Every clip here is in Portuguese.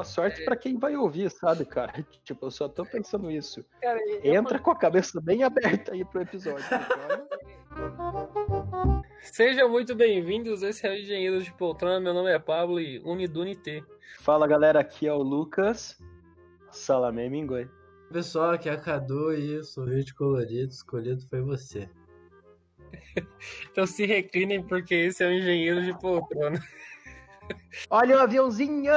Boa sorte é... para quem vai ouvir, sabe, cara? Tipo, eu só tô pensando isso. Cara, Entra eu... com a cabeça bem aberta aí pro episódio. Sejam muito bem-vindos, esse é o Engenheiro de Poltrona, meu nome é Pablo e Unidunité. Fala galera, aqui é o Lucas, Salamé Mingoi. Pessoal, aqui é a Cadu e sorvete colorido, escolhido foi você. então se reclinem porque esse é o Engenheiro de Poltrona. Olha o aviãozinho!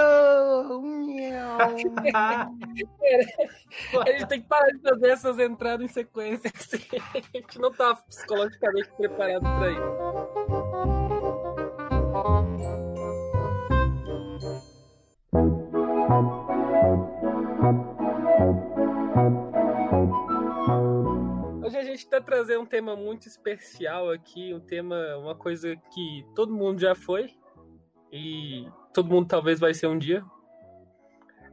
a gente tem que parar de fazer essas entradas em sequência. A gente não tá psicologicamente preparado para isso. Hoje a gente está trazendo um tema muito especial aqui, um tema, uma coisa que todo mundo já foi, e todo mundo talvez vai ser um dia,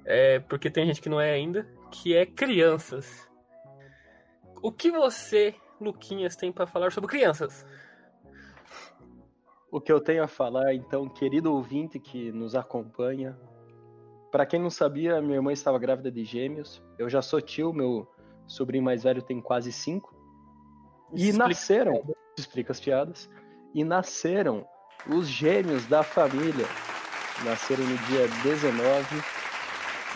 é, porque tem gente que não é ainda, que é crianças. O que você, Luquinhas, tem para falar sobre crianças? O que eu tenho a falar, então, querido ouvinte que nos acompanha, para quem não sabia, minha irmã estava grávida de gêmeos. Eu já sou tio, meu sobrinho mais velho tem quase cinco. E explica nasceram, explica as piadas, e nasceram os gêmeos da família nasceram no dia 19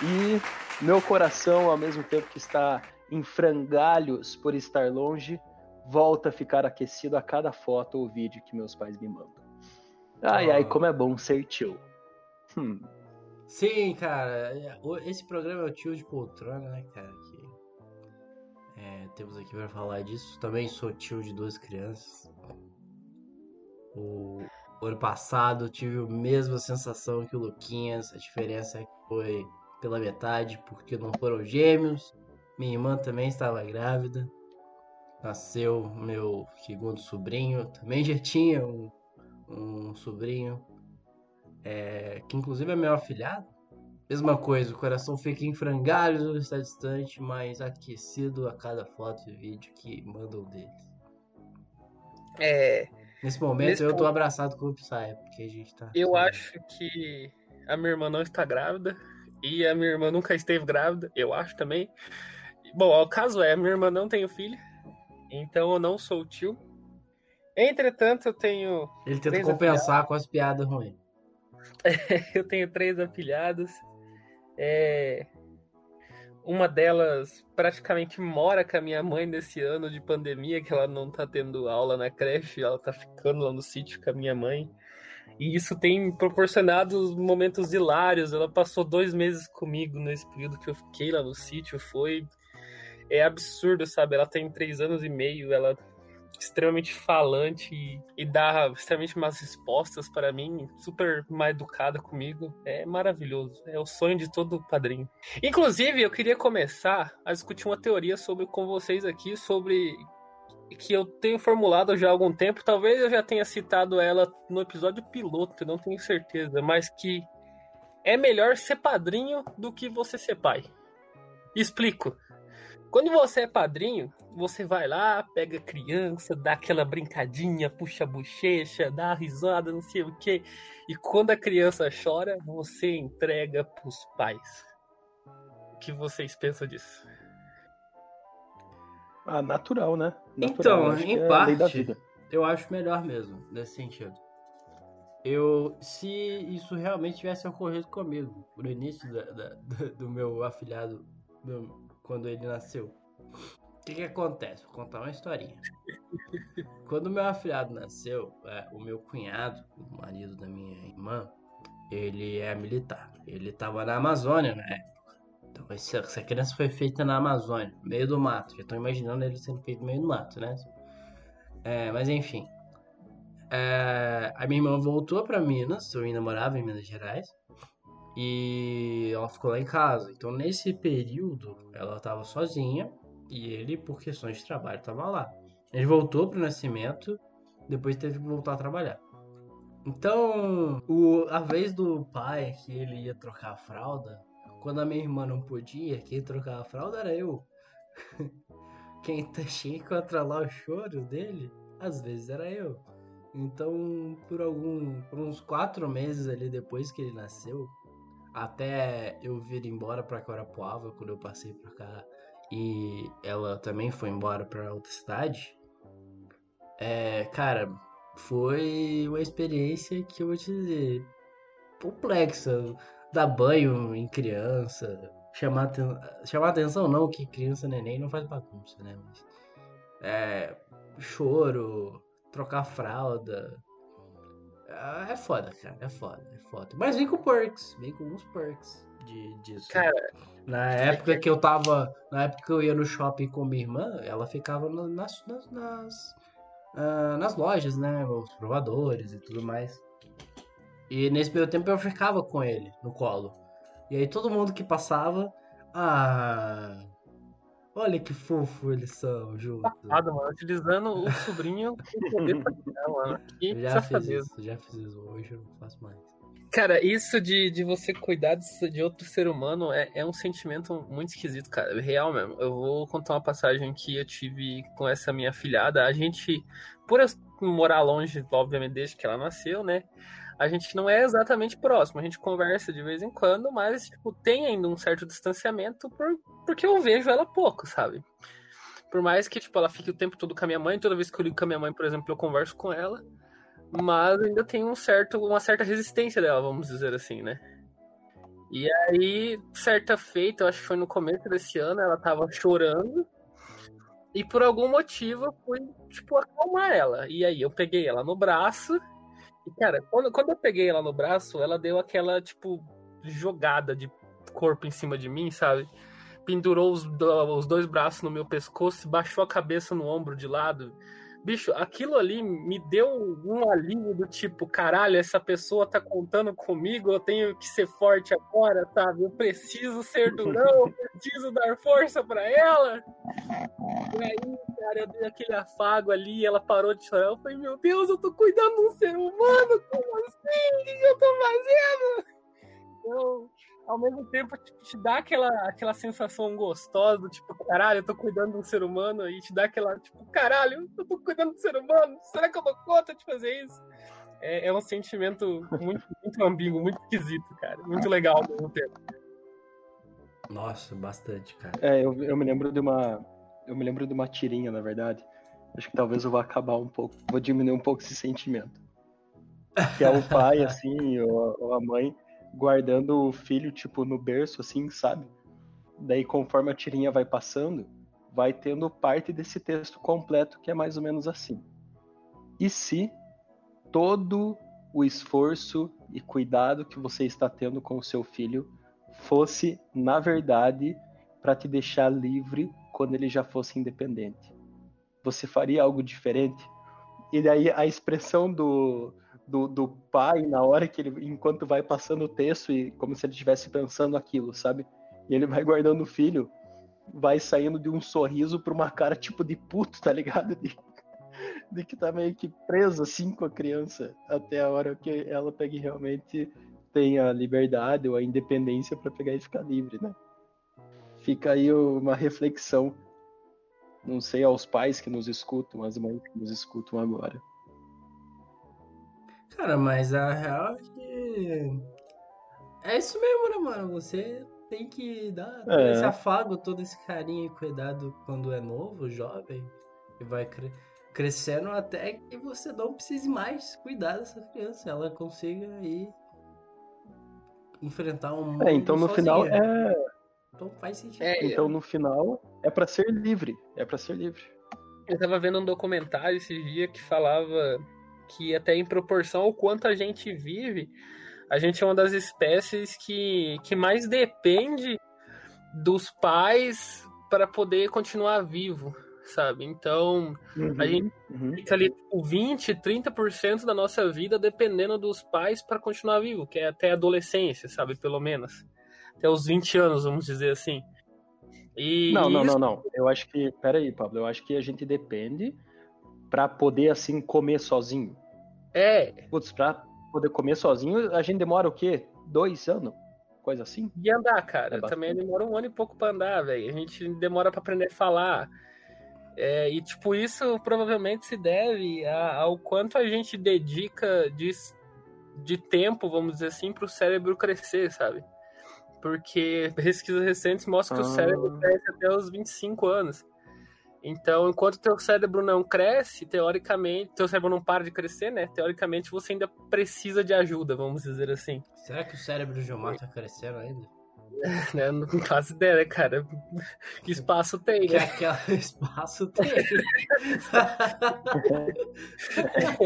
e meu coração, ao mesmo tempo que está em frangalhos por estar longe, volta a ficar aquecido a cada foto ou vídeo que meus pais me mandam. Ai, ai, como é bom ser tio. Hum. Sim, cara. Esse programa é o tio de poltrona, né, cara? Que, é, temos aqui para falar disso. Também sou tio de duas crianças. O, ano passado tive a mesma sensação que o Luquinhas, a diferença foi pela metade, porque não foram gêmeos. Minha irmã também estava grávida. Nasceu meu segundo sobrinho. Também já tinha um, um sobrinho, é, que inclusive é meu afilhado. Mesma coisa, o coração fica em frangalhos, está distante, mas aquecido a cada foto e vídeo que mandam deles. É, Nesse momento Nesse eu ponto, tô abraçado com o Psy, porque a gente tá. Eu acho que a minha irmã não está grávida. E a minha irmã nunca esteve grávida, eu acho também. Bom, o caso é, a minha irmã não tem filho. Então eu não sou tio. Entretanto, eu tenho. Ele tenta compensar afilhados. com as piadas ruins. eu tenho três afilhados. É... Uma delas praticamente mora com a minha mãe nesse ano de pandemia, que ela não tá tendo aula na creche, ela tá ficando lá no sítio com a minha mãe. E isso tem proporcionado momentos hilários. Ela passou dois meses comigo nesse período que eu fiquei lá no sítio. Foi. É absurdo, sabe? Ela tem três anos e meio, ela extremamente falante e, e dá extremamente mais respostas para mim, super mal educada comigo. É maravilhoso. É o sonho de todo padrinho. Inclusive, eu queria começar a discutir uma teoria sobre com vocês aqui sobre que eu tenho formulado já há algum tempo, talvez eu já tenha citado ela no episódio piloto, não tenho certeza, mas que é melhor ser padrinho do que você ser pai. Explico. Quando você é padrinho, você vai lá, pega a criança, dá aquela brincadinha, puxa a bochecha, dá a risada, não sei o quê. E quando a criança chora, você entrega pros pais. O que vocês pensam disso? Ah, natural, né? Natural, então, em é parte, eu acho melhor mesmo, nesse sentido. Eu, se isso realmente tivesse ocorrido comigo, no início da, da, do meu afilhado, meu, quando ele nasceu. O que, que acontece? Vou contar uma historinha. Quando meu afilhado nasceu, é, o meu cunhado, o marido da minha irmã, ele é militar. Ele estava na Amazônia na época. Então essa, criança foi feita na Amazônia, no meio do mato. Já estou imaginando ele sendo feito no meio do mato, né? É, mas enfim. É, a minha irmã voltou para Minas, eu ainda morava em Minas Gerais. E ela ficou lá em casa. Então, nesse período, ela estava sozinha e ele, por questões de trabalho, estava lá. Ele voltou para o nascimento, depois teve que voltar a trabalhar. Então, o, a vez do pai que ele ia trocar a fralda, quando a minha irmã não podia, quem trocava a fralda era eu. quem tinha que controlar o choro dele, às vezes era eu. Então, por algum, por uns quatro meses ali depois que ele nasceu, até eu vir embora pra Corapuava, quando eu passei pra cá, e ela também foi embora pra outra cidade, é, cara, foi uma experiência que eu vou te dizer, complexa. Dar banho em criança, chamar, chamar atenção, não, que criança neném não faz bagunça, né? Mas, é, choro, trocar fralda. É, é foda, cara, é foda, é foda. Mas vem com perks, vem com uns perks de, disso. Cara, na época que eu tava. Na época que eu ia no shopping com minha irmã, ela ficava nas, nas, nas uh, nas lojas, né? Os provadores e tudo mais. E nesse meio tempo eu ficava com ele no colo. E aí todo mundo que passava. Ah. Olha que fofo eles são juntos. Safado, mano. Utilizando o sobrinho poder pra mano. Que já fiz isso, já fiz isso. Hoje eu não faço mais. Cara, isso de, de você cuidar de outro ser humano é, é um sentimento muito esquisito, cara. Real mesmo. Eu vou contar uma passagem que eu tive com essa minha filhada. A gente, por morar longe, obviamente, desde que ela nasceu, né? A gente não é exatamente próximo. A gente conversa de vez em quando, mas, tipo, tem ainda um certo distanciamento por, porque eu vejo ela pouco, sabe? Por mais que, tipo, ela fique o tempo todo com a minha mãe, toda vez que eu ligo com a minha mãe, por exemplo, eu converso com ela mas ainda tem um certo, uma certa resistência dela, vamos dizer assim, né? E aí, certa feita, eu acho que foi no começo desse ano, ela tava chorando. E por algum motivo eu fui, tipo, acalmar ela. E aí eu peguei ela no braço. E, cara, quando, quando eu peguei ela no braço, ela deu aquela, tipo, jogada de corpo em cima de mim, sabe? Pendurou os, os dois braços no meu pescoço, baixou a cabeça no ombro de lado Bicho, aquilo ali me deu um alívio do tipo, caralho, essa pessoa tá contando comigo, eu tenho que ser forte agora, sabe? Eu preciso ser durão, eu preciso dar força para ela. E aí, cara, eu dei aquele afago ali, ela parou de chorar. Eu falei, meu Deus, eu tô cuidando de um ser humano, como assim? O que eu tô fazendo? Então, ao mesmo tempo te, te dá aquela, aquela sensação gostosa, tipo, caralho, eu tô cuidando de um ser humano, e te dá aquela, tipo, caralho, eu tô cuidando de um ser humano, será que eu dou conta de fazer isso? É, é um sentimento muito, muito ambíguo, muito esquisito, cara, muito legal ao mesmo tempo. Nossa, bastante, cara. É, eu, eu me lembro de uma. Eu me lembro de uma tirinha, na verdade. Acho que talvez eu vá acabar um pouco. Vou diminuir um pouco esse sentimento. Que é o pai, assim, ou, ou a mãe guardando o filho, tipo, no berço, assim, sabe? Daí, conforme a tirinha vai passando, vai tendo parte desse texto completo, que é mais ou menos assim. E se todo o esforço e cuidado que você está tendo com o seu filho fosse, na verdade, para te deixar livre quando ele já fosse independente? Você faria algo diferente? E daí a expressão do, do, do pai na hora que ele, enquanto vai passando o texto e como se ele estivesse pensando aquilo, sabe? E ele vai guardando o filho, vai saindo de um sorriso para uma cara tipo de puto, tá ligado? De, de que tá meio que preso assim com a criança até a hora que ela pegue realmente tem a liberdade ou a independência para pegar e ficar livre, né? Fica aí uma reflexão. Não sei aos pais que nos escutam, às mães que nos escutam agora. Cara, mas a real é que. É isso mesmo, né, mano? Você tem que dar é. esse afago, todo esse carinho e cuidado quando é novo, jovem, e vai cre crescendo até que você não precise mais cuidar dessa criança, ela consiga aí enfrentar um mundo É, então no sozinha. final é. Então faz sentido. É, então no final é para ser livre, é para ser livre. Eu tava vendo um documentário esse dia que falava que até em proporção ao quanto a gente vive, a gente é uma das espécies que, que mais depende dos pais para poder continuar vivo, sabe? Então, uhum, a gente uhum. fica ali tipo, 20, 30% da nossa vida dependendo dos pais para continuar vivo, que é até a adolescência, sabe? Pelo menos. Até os 20 anos, vamos dizer assim. E não, não, isso... não, não. Eu acho que. Pera aí, Pablo. Eu acho que a gente depende para poder, assim, comer sozinho. É. Putz, pra poder comer sozinho, a gente demora o quê? Dois anos? Coisa assim? E andar, cara. É Também demora um ano e pouco pra andar, velho. A gente demora para aprender a falar. É, e, tipo, isso provavelmente se deve ao quanto a gente dedica de, de tempo, vamos dizer assim, pro cérebro crescer, sabe? porque pesquisas recentes mostram que ah. o cérebro cresce até os 25 anos. Então, enquanto teu cérebro não cresce, teoricamente, teu cérebro não para de crescer, né? Teoricamente, você ainda precisa de ajuda, vamos dizer assim. Será que o cérebro do Gilmar tá crescendo ainda? né? Não faço ideia, né, cara? Que espaço tem, né? Que, que espaço tem.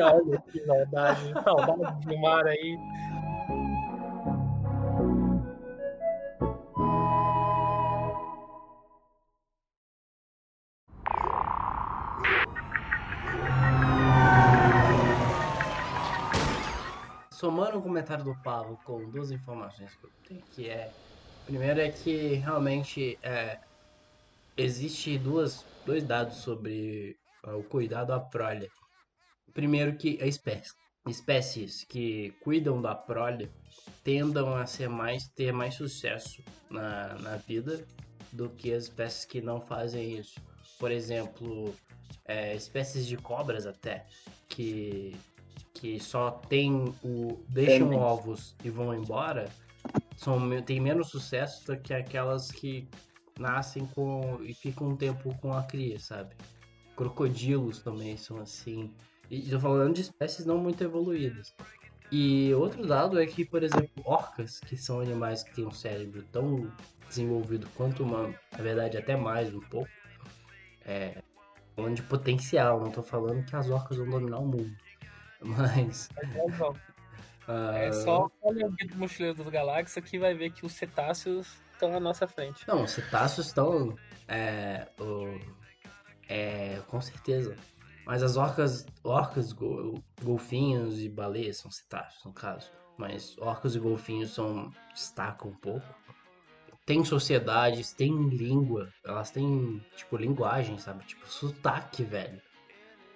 Olha que saudade. Saudade do mar aí. O comentário do Paulo com duas informações que eu tenho, que é primeiro é que realmente é, existe duas, dois dados sobre uh, o cuidado à prole. Primeiro que a espécie, espécies que cuidam da prole tendam a ser mais ter mais sucesso na, na vida do que as espécies que não fazem isso. Por exemplo, é, espécies de cobras até que que só tem o deixam ovos e vão embora são tem menos sucesso do que aquelas que nascem com e ficam um tempo com a cria, sabe? Crocodilos também são assim. E tô falando de espécies não muito evoluídas. E outro dado é que, por exemplo, orcas, que são animais que têm um cérebro tão desenvolvido quanto humano, na verdade até mais um pouco, é, falando de potencial, não tô falando que as orcas vão dominar o mundo. Mas. É só olha o guia do Mochileiro Galáxias que vai ver que os cetáceos estão à nossa frente. Não, os cetáceos estão. É, o, é, com certeza. Mas as orcas, orcas, golfinhos e baleias são cetáceos, no caso. Mas orcas e golfinhos são, destacam um pouco. Tem sociedades, tem língua, elas têm, tipo, linguagem, sabe? Tipo, sotaque, velho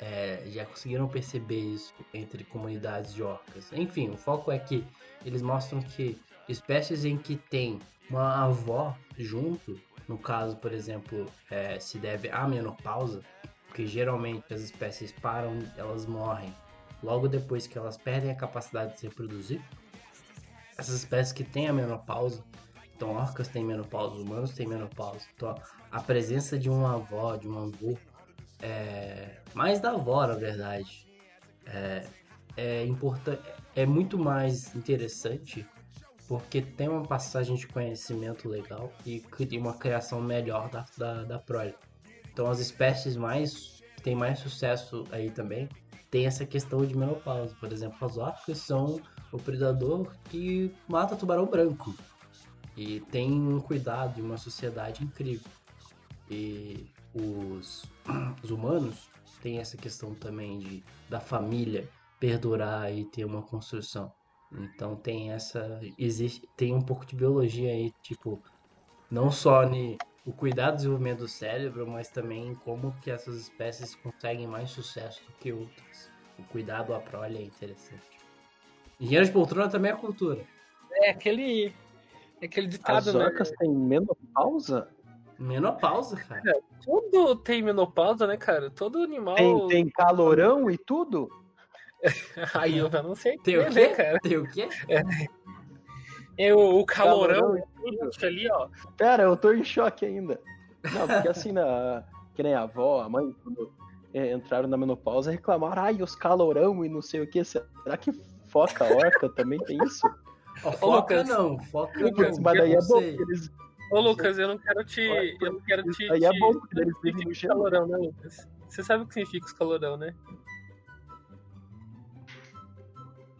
é, já conseguiram perceber isso entre comunidades de orcas. Enfim, o foco é que eles mostram que espécies em que tem uma avó junto, no caso, por exemplo, é, se deve à menopausa, porque geralmente as espécies param, elas morrem logo depois que elas perdem a capacidade de se reproduzir. Essas espécies que têm a menopausa, então orcas têm menopausa, humanos têm menopausa, então a presença de uma avó, de um avô é, mais da avó, na verdade. É, é é muito mais interessante porque tem uma passagem de conhecimento legal e uma criação melhor da, da, da prole. Então as espécies mais que têm mais sucesso aí também tem essa questão de menopausa. Por exemplo, as orcas são o predador que mata tubarão branco e tem um cuidado de uma sociedade incrível. E os, os humanos têm essa questão também de da família perdurar e ter uma construção. Então tem essa existe tem um pouco de biologia aí, tipo, não só ne, o cuidado do desenvolvimento do cérebro, mas também como que essas espécies conseguem mais sucesso do que outras. O cuidado à prole é interessante. Engenheiro de poltrona também é cultura. É aquele é aquele ditado, As orcas né? têm menopausa? Menopausa, cara. É, tudo tem menopausa, né, cara? Todo animal. Tem, tem calorão e tudo? Aí eu já não sei. Tem o quê? cara? Tem o quê? É. é o, o calorão, e tudo ali, ó. Pera, eu tô em choque ainda. Não, porque assim, na, que nem a avó, a mãe, quando entraram na menopausa, reclamaram, ai, os calorão e não sei o que. Será que foca, orca também tem isso? Oh, foca não, foca não. Mas daí é bom, eles Ô, Lucas, eu não quero te. Eu não quero te. Aí é bom porque eles vivem no calorão, né, Lucas? Você sabe o que significa os calorão, né?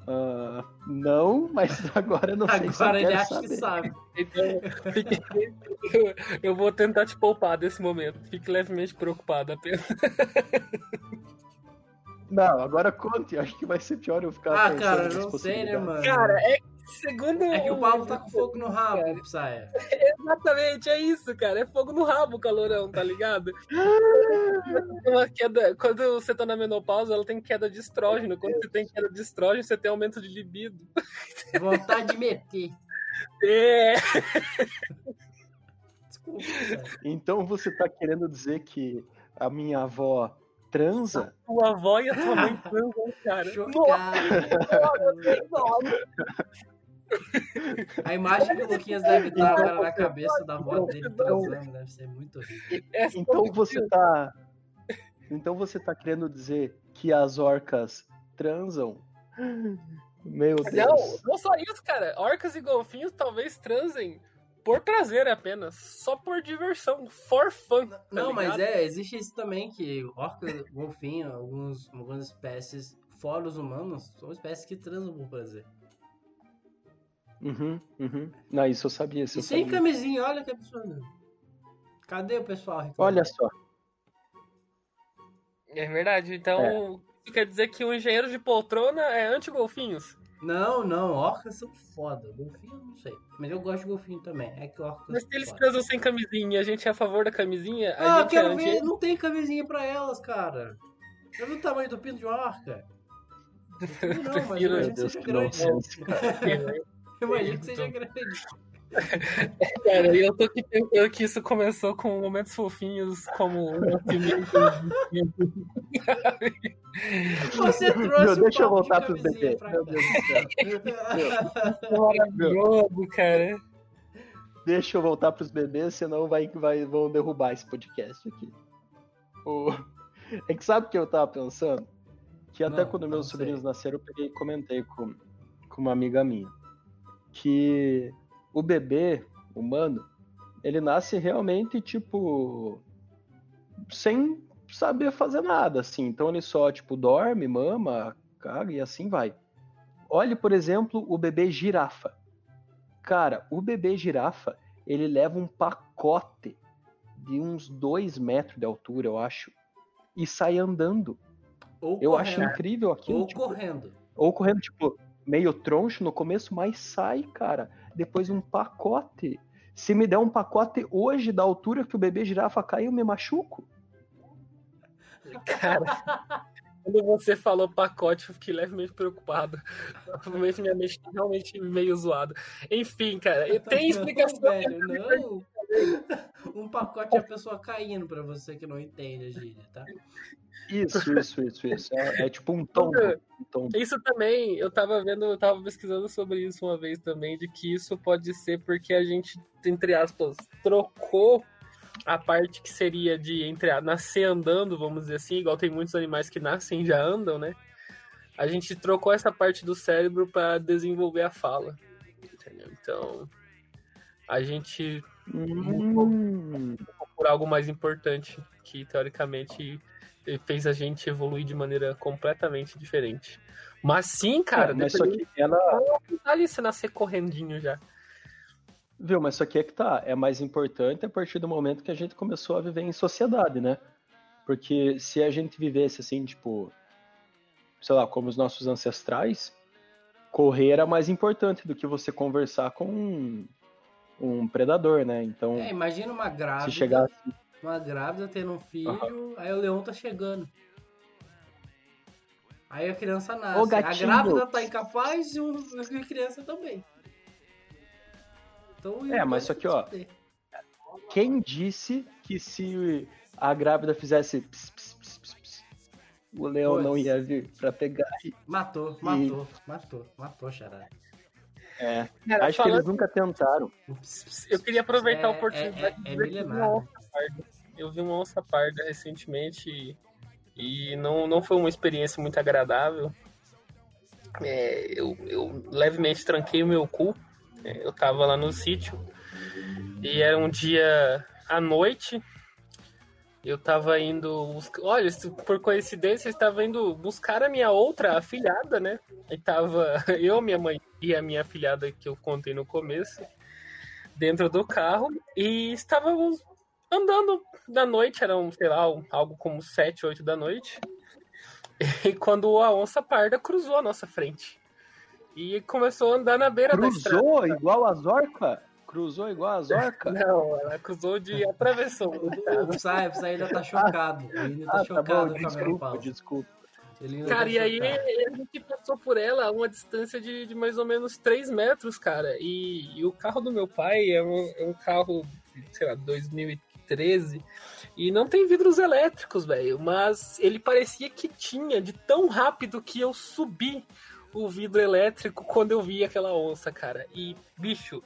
Uh, não, mas agora eu não sei Agora ele acha saber. que sabe. Então, fique, eu, eu, vou tentar te poupar desse momento. Fique levemente preocupado apenas. Não, agora conte. Acho que vai ser pior eu ficar. Ah, cara, não sei, né, mano? Cara, é Segundo. É que o Pablo tá com fogo no rabo, Psya. Exatamente, é isso, cara. É fogo no rabo, calorão, tá ligado? Uma queda, quando você tá na menopausa, ela tem queda de estrógeno. Quando você tem queda de estrógeno, você tem aumento de libido. Vontade de meter. É. Desculpa. Então você tá querendo dizer que a minha avó transa? A tua avó e a tua mãe transam, cara. Chocado. A imagem que o Luquinhas deve estar agora na cabeça da avó dele transando deve ser muito horrível. Então você tá. Então você tá querendo dizer que as orcas transam? Meu Deus. Não, não só isso, cara. Orcas e golfinhos talvez transem por prazer apenas, só por diversão, for fun. Tá Não, ligado? mas é, existe isso também, que orca, golfinho, alguns, algumas espécies, fora os humanos, são espécies que transam por prazer. Uhum, uhum. Não, isso eu sabia. Isso E eu sem sabia. camisinha, olha que absurdo. Cadê o pessoal? reclamando? Olha só. É verdade, então isso quer dizer que o engenheiro de poltrona é anti-golfinhos. Não, não, orcas são foda. Golfinho, eu não sei. Mas eu gosto de golfinho também. É que orcas Mas eles foda. transam sem camisinha e a gente é a favor da camisinha, a Ah, eu gente quero é anti... ver, não tem camisinha pra elas, cara. Já viu o tamanho do pinto de uma orca? Não, não, mas que Deus, grande. cara. Eu imagino que seja grande. Cara, e eu tô aqui pensando que isso começou com momentos fofinhos como o nascimento. Você trouxe Meu, um deixa eu papo de voltar pros bebês. Meu. Deus do céu. maravilhoso, cara. Deixa eu voltar pros bebês, senão vai, vai, vão derrubar esse podcast aqui. O... É que sabe o que eu tava pensando? Que até Não, quando não meus sei. sobrinhos nasceram, eu peguei e comentei com, com uma amiga minha. Que o bebê humano, ele nasce realmente, tipo, sem saber fazer nada, assim. Então ele só, tipo, dorme, mama, caga e assim vai. Olhe, por exemplo, o bebê girafa. Cara, o bebê girafa, ele leva um pacote de uns dois metros de altura, eu acho, e sai andando. Ou Eu acho correndo. incrível aquilo. Ou tipo, correndo. ou correndo, tipo, meio troncho no começo, mas sai, cara. Depois um pacote. Se me der um pacote hoje da altura que o bebê girafa cai, eu me machuco. Cara, quando você falou pacote, eu fiquei levemente preocupado. Provavelmente minha mente tá realmente meio zoada. Enfim, cara, tem Não, explicação. velho, não. Um pacote é a pessoa caindo pra você que não entende a gíria, tá? Isso, isso, isso, isso. É, é tipo um tombo. Um tombo. Isso também, eu tava vendo, eu tava pesquisando sobre isso uma vez também, de que isso pode ser porque a gente, entre aspas, trocou a parte que seria de entre a- nascer andando, vamos dizer assim, igual tem muitos animais que nascem e já andam, né? A gente trocou essa parte do cérebro para desenvolver a fala. Entendeu? Então, a gente Hum, por algo mais importante, que teoricamente fez a gente evoluir de maneira completamente diferente. Mas sim, cara, é, mas só que ela. Ali você nascer correndinho já. Viu, mas só que é que tá. É mais importante a partir do momento que a gente começou a viver em sociedade, né? Porque se a gente vivesse assim, tipo, sei lá, como os nossos ancestrais, correr era mais importante do que você conversar com um, predador, né? Então, É, imagina uma se grávida, chegasse. uma grávida tendo um filho, aí o leão tá chegando. Aí a criança nasce. Ô, a grávida tá incapaz e a criança também. Então, É, mas só que, ó, Quem disse que se a grávida fizesse ps, ps, ps, ps, ps, o leão Pois. não ia vir pra pegar? Matou, matou, matou, matou, charada. É, Cara, acho que eles nunca tentaram. Eu queria aproveitar a É- oportunidade é- é de uma né? onça parda. Eu vi uma onça parda recentemente e, e não, não foi uma experiência muito agradável. É, eu, eu levemente tranquei o meu cu. É, eu tava lá no sítio e era um dia à noite. Eu tava indo. buscar- Olha, por coincidência, eu estava indo buscar a minha outra afilhada, né? E tava eu, minha mãe e a minha afilhada que eu contei no começo dentro do carro e estávamos andando da noite, eram, sei lá, algo como 7, 8 da noite. E quando a onça parda cruzou a nossa frente. E começou a andar na beira da estrada. Cruzou igual as orcas? Cruzou igual as orcas? Não, ela cruzou de atravessou. O Saibs ainda tá chocado. Ainda tá Ah, tá chocado bom, com a minha desculpa, desculpa. Cara, tá e aí a gente passou por ela a uma distância de, de mais ou menos 3 metros, cara. E, e o carro do meu pai é um, é um carro, sei lá, 2013. E não tem vidros elétricos, velho. Mas ele parecia que tinha, de tão rápido que eu subi o vidro elétrico quando eu vi aquela onça, cara. E, bicho,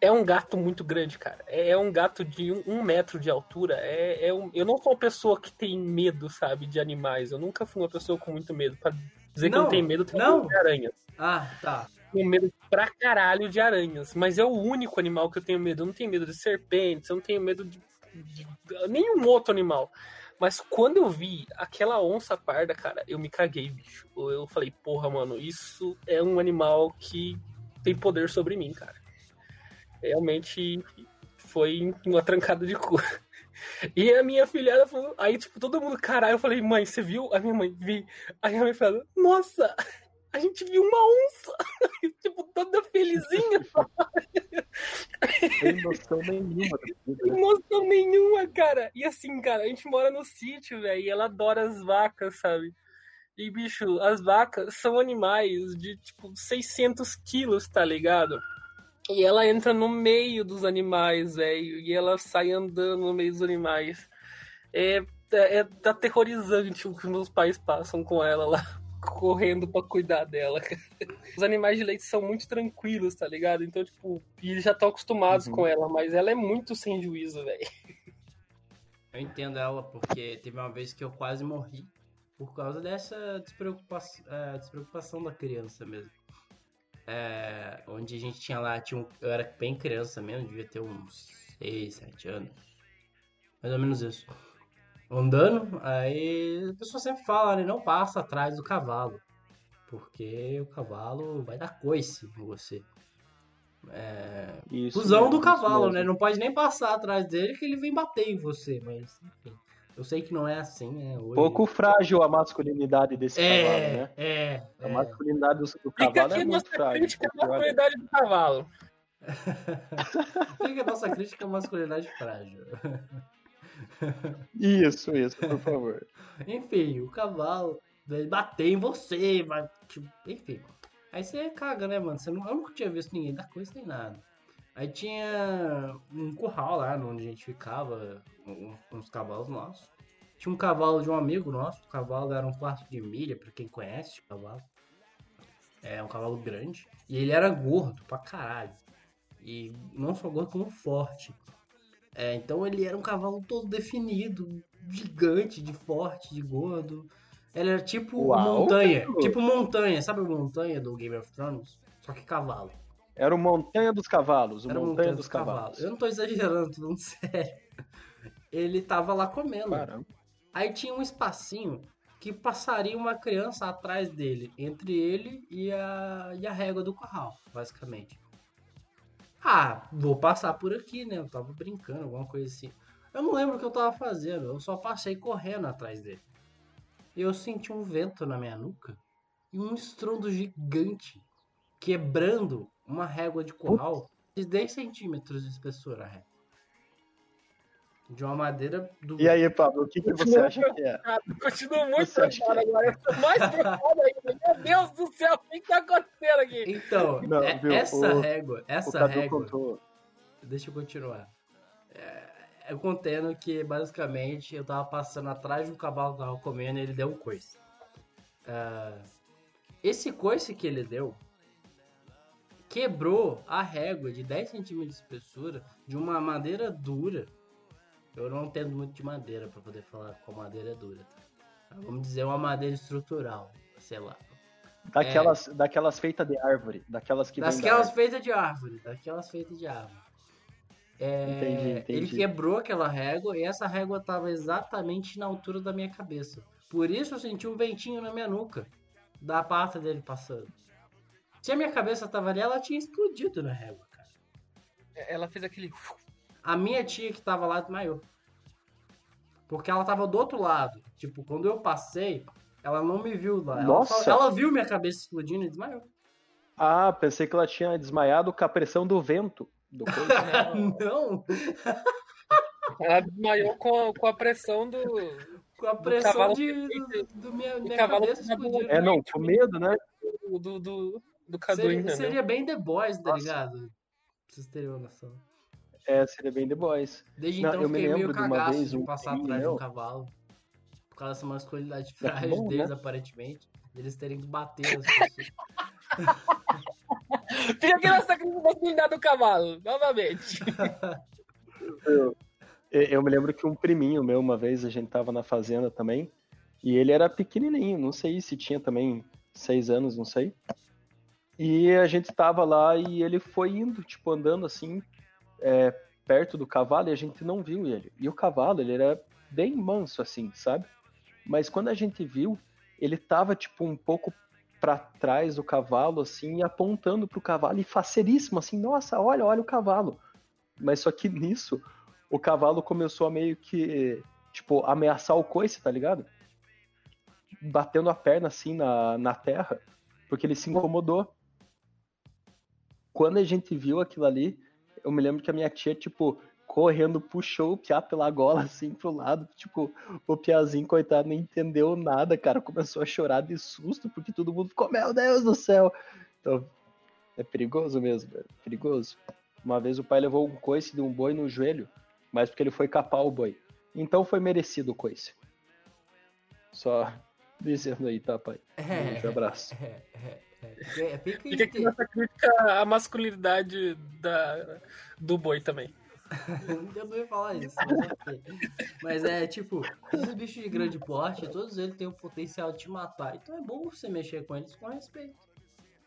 é um gato muito grande, cara. É, é um gato de um, um metro de altura. É, é um... Eu não sou uma pessoa que tem medo, sabe, de animais. Eu nunca fui uma pessoa com muito medo. Pra dizer não, que não tem medo, tem não. medo de aranhas. Ah, tá. Tenho medo pra caralho de aranhas. Mas é o único animal que eu tenho medo. Eu não tenho medo de serpentes, eu não tenho medo de, de nenhum outro animal. Mas quando eu vi aquela onça parda, cara, eu me caguei, bicho. Eu falei, porra, mano, isso é um animal que tem poder sobre mim, cara. Realmente foi uma trancada de cu. E a minha filhada falou, aí, tipo, todo mundo, caralho, eu falei, mãe, você viu? A minha mãe, vi. Aí a minha falou, nossa, a gente viu uma onça, tipo, toda felizinha. Sem noção nenhuma. Sem noção nenhuma, cara. E assim, cara, a gente mora no sítio, velho, e ela adora as vacas, sabe? E, bicho, as vacas são animais de, tipo, 600 quilos, tá ligado? E ela entra no meio dos animais, velho, e ela sai andando no meio dos animais. É, é, é aterrorizante o que meus pais passam com ela lá correndo para cuidar dela. Os animais de leite são muito tranquilos, tá ligado? Então, tipo, eles já estão acostumados uhum. com ela, mas ela é muito sem juízo, velho. Eu entendo ela, porque teve uma vez que eu quase morri por causa dessa despreocupação, é, despreocupação da criança mesmo. É, onde a gente tinha lá, tinha um, eu era bem criança mesmo, devia ter uns 6, 7 anos. Mais ou menos isso andando, aí a pessoa sempre fala, né? Não passa atrás do cavalo. Porque o cavalo vai dar coice em você. É. Isso, Fusão do cavalo, né? Não pode nem passar atrás dele que ele vem bater em você. Mas, enfim. Eu sei que não é assim, né? Hoje... Pouco frágil a masculinidade desse é, cavalo, né? É, A é. masculinidade do, do cavalo é muito frágil. Crítica à masculinidade do cavalo. Fica a nossa crítica à masculinidade frágil. Isso, isso, por favor. enfim, o cavalo vai bater em você, vai. Tipo, enfim. Aí você caga, né, mano? Você não, eu nunca tinha visto ninguém dar coisa nem nada. Aí tinha um curral lá onde a gente ficava, uns cavalos nossos. Tinha um cavalo de um amigo nosso, o cavalo era um quarto de milha, pra quem conhece o cavalo. É um cavalo grande. E ele era gordo pra caralho. E não só gordo, como forte. É, então ele era um cavalo todo definido, gigante, de forte, de gordo. Ele era tipo Uau, montanha. Tipo montanha, sabe a montanha do Game of Thrones? Só que cavalo. Era o Montanha dos Cavalos, o Montanha, montanha dos, dos cavalos. cavalos. Eu não tô exagerando, tô falando sério. Ele tava lá comendo. Caramba. Aí tinha um espacinho que passaria uma criança atrás dele, entre ele e a, e a régua do curral, basicamente. Ah, vou passar por aqui, né? Eu tava brincando, alguma coisa assim. Eu não lembro o que eu tava fazendo, eu só passei correndo atrás dele. Eu senti um vento na minha nuca e um estrondo gigante quebrando uma régua de curral de 10 centímetros de espessura a régua. De uma madeira do. E aí, Pablo, o que, que você acha que é? Continua muito preocupado agora. Eu tô mais preocupado ainda. Meu Deus do céu, o que tá acontecendo aqui? Então, Não, é, viu, essa o, régua, essa régua. Contou. Deixa eu continuar. É, eu contendo que basicamente eu tava passando atrás do cavalo que tava comendo e ele deu um coice. Uh, esse coice que ele deu quebrou a régua de 10 centímetros de espessura de uma madeira dura eu não entendo muito de madeira para poder falar qual madeira é dura. Tá? Vamos dizer uma madeira estrutural, sei lá. Daquelas, é... daquelas feitas de árvore, daquelas que Daquelas feitas de árvore, daquelas feitas de árvore. É... Entendi, entendi. Ele quebrou aquela régua e essa régua estava exatamente na altura da minha cabeça. Por isso eu senti um ventinho na minha nuca, da pata dele passando. Se a minha cabeça estava ali, ela tinha explodido na régua, cara. Ela fez aquele a minha tia que tava lá desmaiou. Porque ela tava do outro lado. Tipo, quando eu passei, ela não me viu lá. Nossa. Ela, só, ela viu minha cabeça explodindo e desmaiou. Ah, pensei que ela tinha desmaiado com a pressão do vento. Do não! ela desmaiou com a, com a pressão do. Com a pressão do de, do, do minha, minha cabeça explodindo. É, não, com medo, né? Do, do, do, do Cadu, seria, seria bem The Boys, tá Nossa. ligado? Pra vocês terem uma noção. É, seria bem The Boys. Desde não, então eu fiquei meio cagaço de, vez, de passar um atrás de um cavalo. Por causa dessa masculinidade frágil é bom, deles, né? aparentemente. Deles terem que bater as pessoas. Fica aqui nessa responsabilidade do cavalo, novamente. Eu, eu me lembro que um priminho meu, uma vez, a gente tava na fazenda também, e ele era pequenininho, não sei se tinha também seis anos, não sei. E a gente tava lá e ele foi indo, tipo, andando assim, é, perto do cavalo e a gente não viu ele. E o cavalo, ele era bem manso, assim, sabe? Mas quando a gente viu, ele tava, tipo, um pouco para trás do cavalo, assim, e apontando pro cavalo e faceríssimo, assim, nossa, olha, olha o cavalo. Mas só que nisso, o cavalo começou a meio que, tipo, ameaçar o coice, tá ligado? Batendo a perna, assim, na, na terra, porque ele se incomodou. Quando a gente viu aquilo ali, eu me lembro que a minha tia, tipo, correndo, puxou o Piá pela gola, assim, pro lado. Tipo, o Piazinho, coitado, não entendeu nada, cara. Começou a chorar de susto, porque todo mundo ficou, meu Deus do céu. Então, é perigoso mesmo, é perigoso. Uma vez o pai levou um coice de um boi no joelho, mas porque ele foi capar o boi. Então foi merecido o coice. Só dizendo aí, tá, pai? É, Um abraço. É, é, é. é fica Fica aqui nessa crítica à masculinidade da, do boi também. Eu não ia falar isso, mas. Mas é tipo, esses bichos de grande porte, todos eles têm o potencial de te matar. Então é bom você mexer com eles com respeito.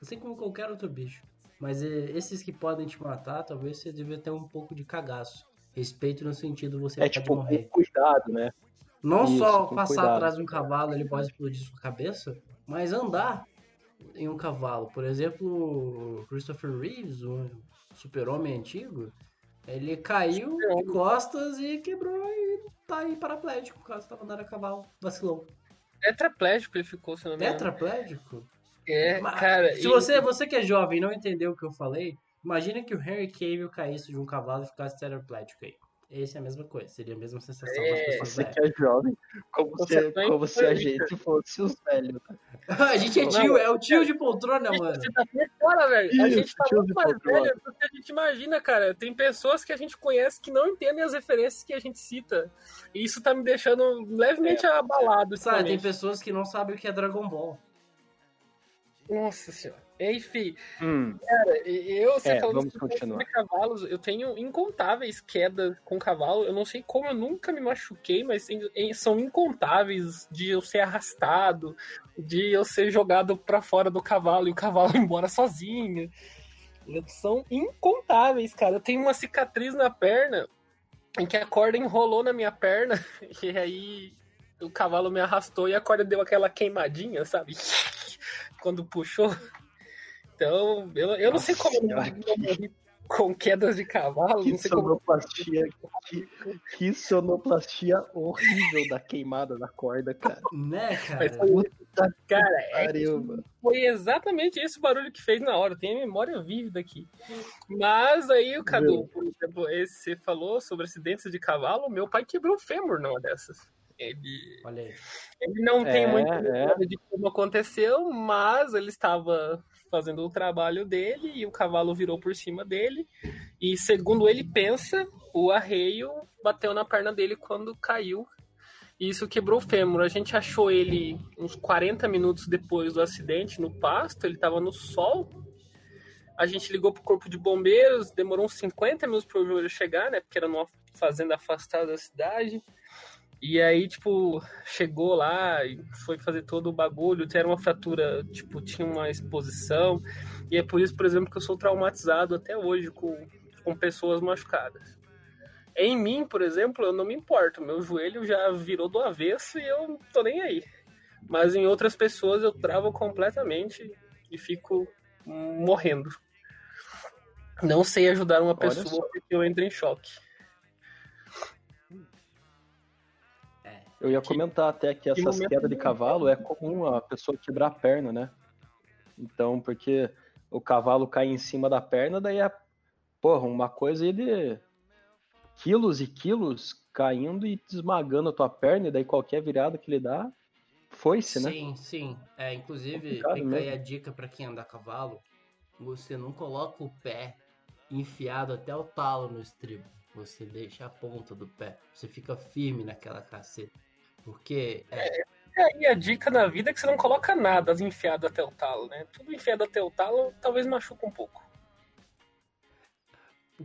Assim como qualquer outro bicho. Mas é, esses que podem te matar, talvez você devia ter um pouco de cagaço. Respeito no sentido você É pode tipo, morrer. com cuidado, né? Não Isso, só passar cuidado. atrás de um cavalo ele pode explodir sua cabeça, mas andar em um cavalo. Por exemplo, Christopher Reeves, um super-homem antigo, ele caiu de costas e quebrou e tá aí paraplégico. O caso tava andando a cavalo, vacilou. Tetraplégico ele ficou, se não me engano. Tetraplégico? É, Mas, cara. Se e- você, você que é jovem e não entendeu o que eu falei, imagina que o Henry Cavill caísse de um cavalo e ficasse tetraplégico aí. Essa é a mesma coisa, seria a mesma sensação É, das pessoas Você velhas. que é jovem, como Você se, como se a gente fosse os velhos. né? a gente é tio, é o tio de poltrona, mano. Você tá fora, velho. A Isso, gente tá muito mais poltrona. velho do que a gente imagina, cara. Tem pessoas que a gente conhece que não entendem as referências que a gente cita. E isso tá me deixando levemente abalado. Sabe, tem pessoas que não sabem o que é Dragon Ball. Nossa senhora. Enfim, Hum, cara, eu, você É, falando sobre cavalos, eu tenho incontáveis quedas com cavalo. Eu não sei como eu nunca me machuquei, mas são incontáveis de eu ser arrastado, de eu ser jogado pra fora do cavalo e o cavalo embora sozinho. São incontáveis, cara. Eu tenho uma cicatriz na perna em que a corda enrolou na minha perna e aí o cavalo me arrastou e a corda deu aquela queimadinha, sabe? Quando puxou. Então, eu, eu não sei como eu não, morri com quedas de cavalo, que não sei como. sonoplastia, que, que sonoplastia horrível da queimada da corda, cara. Né, Mas cara? foi- Puta Cara, é pariu. Foi exatamente esse o barulho que fez na hora. Eu tenho a memória vívida aqui. Mas aí o Cadu, por exemplo, esse você falou sobre acidentes de cavalo. Meu pai quebrou o fêmur numa dessas. Ele, Olha aí. ele não tem É, muita é. memória de como aconteceu, mas ele estava fazendo o trabalho dele e o cavalo virou por cima dele. E segundo ele pensa, o arreio bateu na perna dele quando caiu. E isso quebrou o fêmur. A gente achou ele uns 40 minutos depois do acidente no pasto, ele estava no sol. A gente ligou pro corpo de bombeiros, demorou uns 50 minutos pro joelho chegar, né? Porque era numa fazenda afastada da cidade. E aí, tipo, chegou lá e foi fazer todo o bagulho. Era uma fratura, tipo, tinha uma exposição. E é por isso, por exemplo, que eu sou traumatizado até hoje com, com pessoas machucadas. Em mim, por exemplo, eu não me importo. Meu joelho já virou do avesso e eu não tô nem aí. Mas em outras pessoas eu travo completamente e fico morrendo. Não sei ajudar uma Olha pessoa só. porque eu entro em choque. Eu ia comentar até que essas quedas de cavalo é comum a pessoa quebrar a perna, né? Então, porque o cavalo cai em cima da perna, daí é, porra, uma coisa aí de quilos e quilos caindo e esmagando a tua perna, e daí qualquer virada que ele dá, foi-se, né? Sim, sim. É, inclusive, fica aí a dica pra quem anda a cavalo. Você não coloca o pé enfiado até o talo no estribo. Você deixa a ponta do pé. Você fica firme naquela caceta. Porque é, aí a dica na vida que você não coloca nada enfiado até o talo, né? Tudo enfiado até o talo talvez machuque um pouco.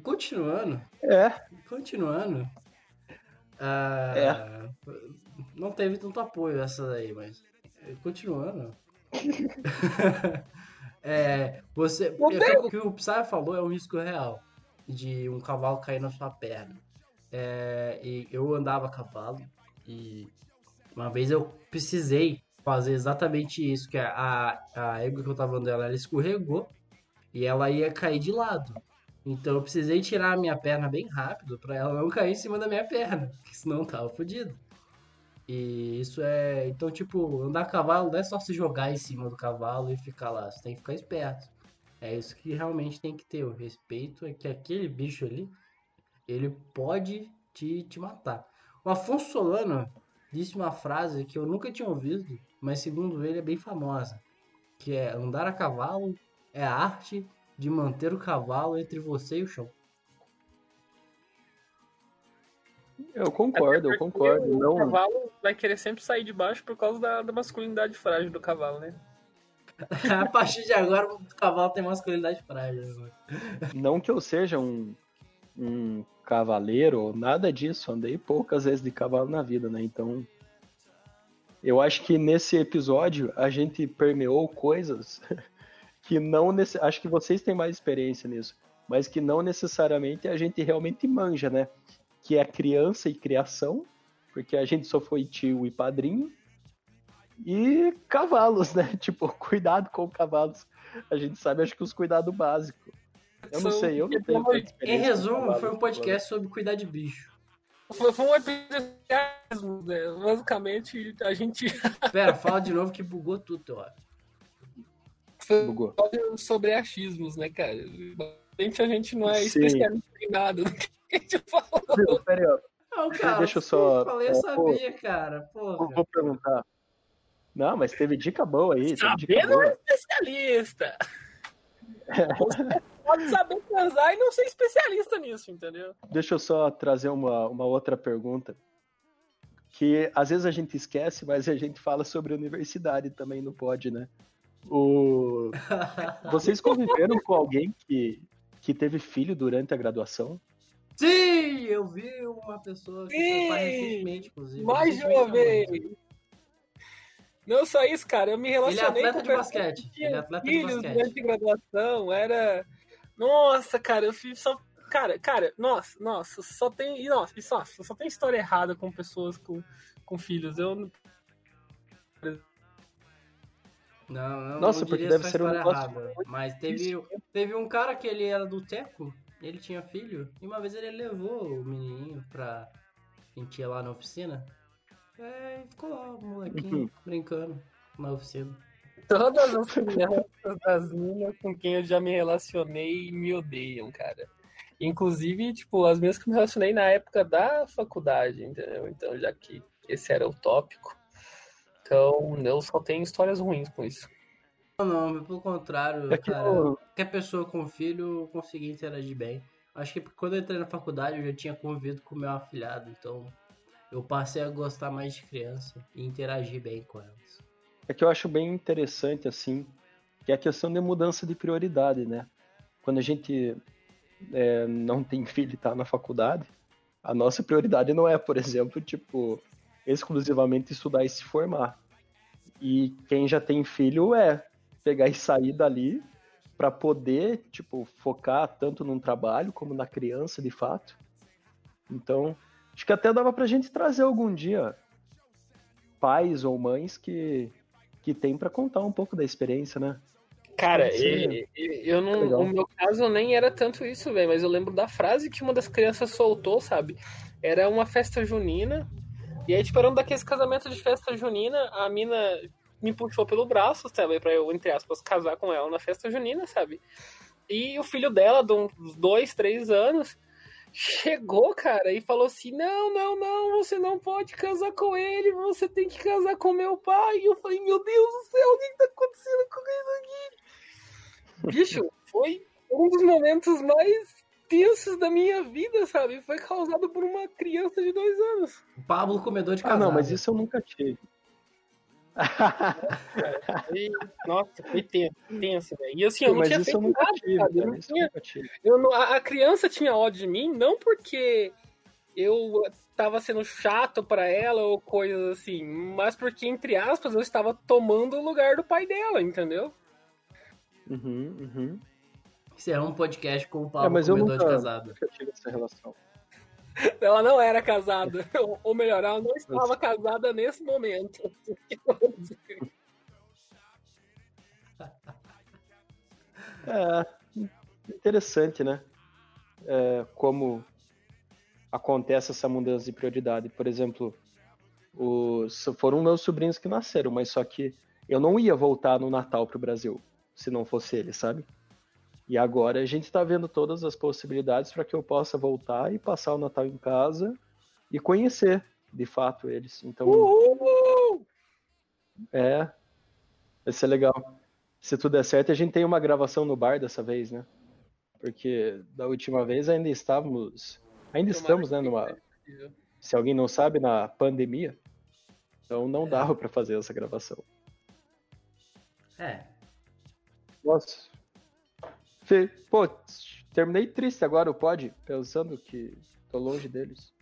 Continuando. É. Continuando. Ah, É. Não teve tanto apoio essa daí, mas. Continuando. é, você, é, o que o Psy falou é um risco real de um cavalo cair na sua perna. É, e eu andava a cavalo e uma vez eu precisei fazer exatamente isso, que a, a égua que eu tava andando, ela escorregou e ela ia cair de lado. Então eu precisei tirar a minha perna bem rápido para ela não cair em cima da minha perna, que senão eu tava fodido. E isso é. Então, tipo, andar a cavalo não é só se jogar em cima do cavalo e ficar lá. Você tem que ficar esperto. É isso que realmente tem que ter. O respeito é que aquele bicho ali, ele pode te, te matar. O Afonso Solano disse uma frase que eu nunca tinha ouvido, mas segundo ele é bem famosa. Que é andar a cavalo é a arte de manter o cavalo entre você e o chão. Eu concordo, eu concordo. O Não, cavalo vai querer sempre sair de baixo por causa da, da masculinidade frágil do cavalo, né? a partir de agora, o cavalo tem masculinidade frágil. agora. não que eu seja um, um cavaleiro nada disso, andei poucas vezes de cavalo na vida, né? Então, eu acho que nesse episódio a gente permeou coisas que não nesse, acho que vocês têm mais experiência nisso, mas que não necessariamente a gente realmente manja, né? Que é criança e criação, porque a gente só foi tio e padrinho. E cavalos, né? Tipo, cuidado com cavalos. A gente sabe, acho que os cuidados básicos. Eu não sei, eu não tenho Em resumo, foi um podcast sobre cuidar de bicho. Foi, foi um episódio, né? Basicamente, a gente Pera, fala de novo que bugou tudo, eu acho. foi um Bugou. sobre achismos, né, cara? Basicamente, a gente não é Sim. especialista em nada do que a gente falou. Pera aí, ó. Não, cara, Deixa eu só- Eu falei, eu é, sabia, cara. Eu Porra. vou perguntar. Não, mas teve dica boa aí. Não é especialista. Pode saber transar e não ser especialista nisso, entendeu? Deixa eu só trazer uma, uma outra pergunta. Que às vezes a gente esquece, mas a gente fala sobre universidade também não pode, né? O... Vocês conviveram com alguém que, que teve filho durante a graduação? Sim, eu vi uma pessoa que Sim! recentemente, inclusive. Mais de uma vez. Não só isso, cara. Eu me Ele é relacionei atleta com de basquete. Ele é atleta de filhos basquete. durante a graduação. Era. Nossa, cara, eu fiz só. Cara, cara, nossa, nossa, só tem. e Nossa, e só, só tem história errada com pessoas com, com filhos. Eu não- Não, não, Nossa, não porque deve ser um negócio errada. Mas teve, teve um cara que ele era do Teco, ele tinha filho, e uma vez ele levou o menininho pra gente ir lá na oficina. É, e ficou lá, o molequinho, Uhum. brincando na oficina. Todas as crianças das minas com quem eu já me relacionei me odeiam, cara. Inclusive, tipo, as minhas que eu me relacionei na época da faculdade, entendeu? Então, já que esse era o tópico. Então, eu só tenho histórias ruins com isso. Não, não, pelo contrário, É que cara, eu- qualquer pessoa com filho eu consegui interagir bem. Acho que quando eu entrei na faculdade eu já tinha convivido com o meu afilhado, então eu passei a gostar mais de criança e interagir bem com elas. É que eu acho bem interessante, assim, que é a questão de mudança de prioridade, né? Quando a gente é, não tem filho e tá na faculdade, a nossa prioridade não é, por exemplo, tipo, exclusivamente estudar e se formar. E quem já tem filho é pegar e sair dali para poder, tipo, focar tanto num trabalho como na criança, de fato. Então, acho que até dava pra gente trazer algum dia pais ou mães que que tem para contar um pouco da experiência, né? Cara, Pode ser. e- e- eu não, Legal. o meu caso nem era tanto isso, velho, mas eu lembro da frase que uma das crianças soltou, sabe? Era uma festa junina, e aí, tipo, era um daqueles casamentos de festa junina, a mina me puxou pelo braço, sabe? Pra eu, entre aspas, casar com ela na festa junina, sabe? E o filho dela, de uns dois, três anos, chegou, cara, e falou assim: Não, não, não, você não pode casar com ele, você tem que casar com meu pai. E eu falei: Meu Deus do céu, o que, tá acontecendo com isso aqui? Bicho, foi um dos momentos mais tensos da minha vida, sabe? Foi causado por uma criança de dois anos. O Pablo comedor de Ah, casado. não, mas isso eu nunca tive. Foi, nossa, foi tenso, tenso, velho. E assim, eu não Mas tinha feito eu nunca nada, tive, sabe? Eu não eu tinha, eu não- a, a criança tinha ódio de mim, não porque eu tava sendo chato pra ela ou coisas assim, mas porque, entre aspas, eu estava tomando o lugar do pai dela, entendeu? Uhum, uhum. Isso é um podcast com o Pablo É, mas eu nunca- casada. Nunca tive essa relação. Ela não era casada, ou, melhor, ela não estava casada nesse momento. É, interessante, né? É, como acontece essa mudança de prioridade. Por exemplo, os, foram meus sobrinhos que nasceram, mas só que eu não ia voltar no Natal pro Brasil se não fosse ele, sabe? E agora a gente está vendo todas as possibilidades para que eu possa voltar e passar o Natal em casa e conhecer, de fato, eles. Então, Uhul! é, vai ser legal. Se tudo der certo, a gente tem uma gravação no bar dessa vez, né? Porque da última vez ainda estávamos, ainda estamos, né, numa, se alguém não sabe, na pandemia. Então não É. dava para fazer essa gravação. É. Nossa. Pô, terminei triste agora o pod, pensando que tô longe deles.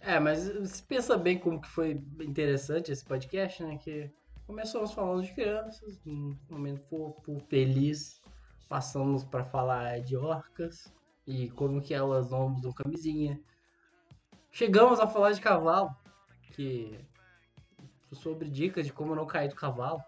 É, mas você pensa bem como que foi interessante esse podcast, né? Que começamos falando de crianças, um momento fofo, feliz. Passamos pra falar de orcas e como que elas não usam camisinha. Chegamos a falar de cavalo, que sobre dicas de como não cair do cavalo.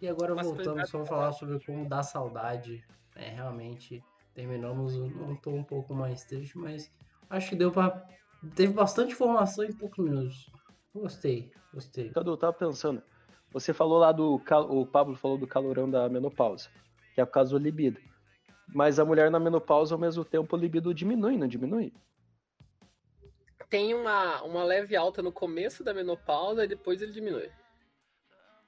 E agora Mas voltamos só a falar sobre como dar saudade. É, realmente terminamos num tom um pouco mais triste, mas acho que deu pra. Teve bastante informação em poucos minutos. Gostei, gostei. Cadu, eu tava pensando. Você falou lá do. O Pablo falou do calorão da menopausa, que é por causa do libido. Mas a mulher na menopausa, ao mesmo tempo, o libido diminui, não diminui? Tem uma, uma leve alta no começo da menopausa e depois ele diminui.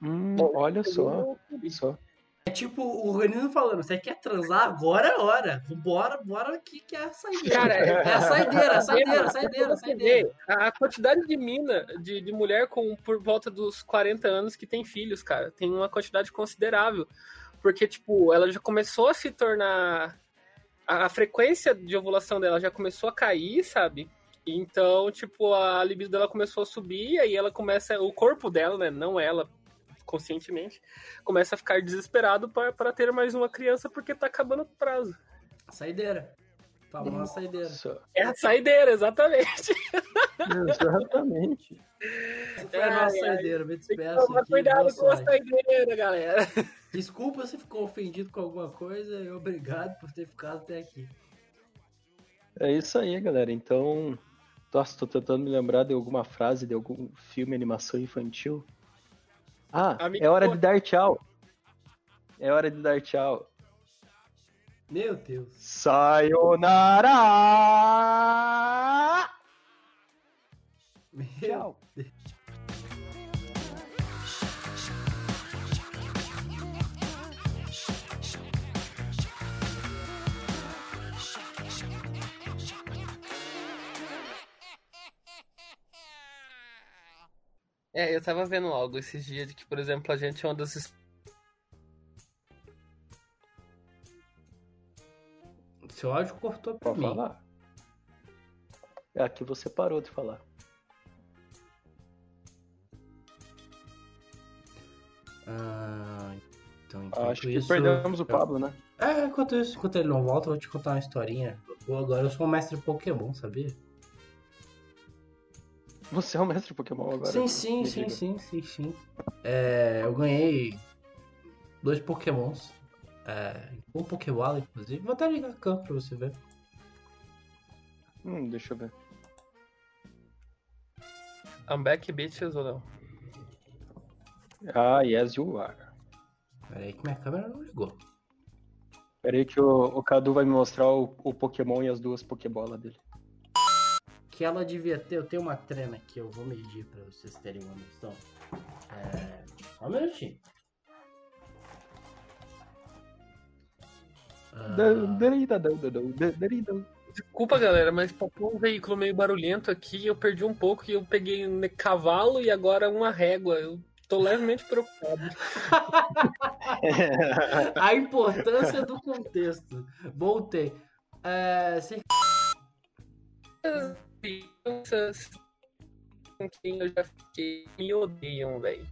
Hum, Bom, olha só, olha só. É tipo o organismo falando: você quer transar? Agora é hora. Bora, bora aqui que é a saideira. Cara, é a saideira, a saideira, a saideira, a saideira. a quantidade de mina, de, de mulher com por volta dos 40 anos que tem filhos, cara, tem uma quantidade considerável. Porque, tipo, ela já começou a se tornar. A, a frequência de ovulação dela já começou a cair, sabe? Então, tipo, a libido dela começou a subir, aí ela começa. O corpo dela, né? Não ela, conscientemente, começa a ficar desesperado para ter mais uma criança porque tá acabando o prazo. A saideira. Famosa saideira. É a saideira, exatamente. Exatamente. A nossa Ai, ai. saideira. Me despeço aqui. cuidado com a saideira, galera. Desculpa se ficou ofendido com alguma coisa e obrigado por ter ficado até aqui. É isso aí, galera. Então, nossa, tô tentando me lembrar de alguma frase de algum filme, animação infantil. Ah, Amigo, é hora pô. de dar tchau. É hora de dar tchau. Meu Deus. Sayonara! Meu Tchau. É, eu tava vendo algo esses dias de que, por exemplo, a gente é uma das. Seu áudio cortou pra Pode mim. falar. É aqui você parou de falar. Ah, então, enquanto Acho que isso, perdemos o Pablo, né? É, enquanto isso, enquanto ele não volta, eu vou te contar uma historinha. Eu, agora eu sou um mestre Pokémon, sabia? Você é o mestre Pokémon agora. sim, sim, sim, sim, sim, sim. É, eu ganhei dois Pokémons. É, um Pokébola, inclusive. Vou até ligar a câmera pra você ver. Hum, deixa eu ver. I'm back, bitches, ou não? Ah, yes you are. Pera aí que minha câmera não ligou. Pera aí que o, o Cadu vai me mostrar o, o Pokémon e as duas Pokébolas dele. Que ela devia ter, eu tenho uma trena aqui, eu vou medir pra vocês terem uma noção. É, só um minutinho. Ah. Desculpa, galera, mas passou um veículo meio barulhento aqui, eu perdi um pouco e eu peguei um cavalo e agora uma régua. Eu Estou levemente preocupado. A importância do contexto. Voltei. É, você... Crianças com quem eu já fiquei me odeiam, velho.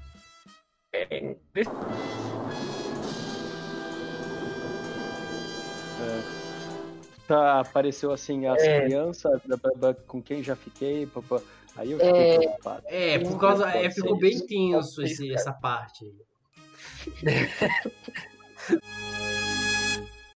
É, Tá, apareceu assim as É. crianças com quem já fiquei, papá. aí eu fiquei É. preocupado. É, por causa. É, ficou bem tenso esse, essa parte aí.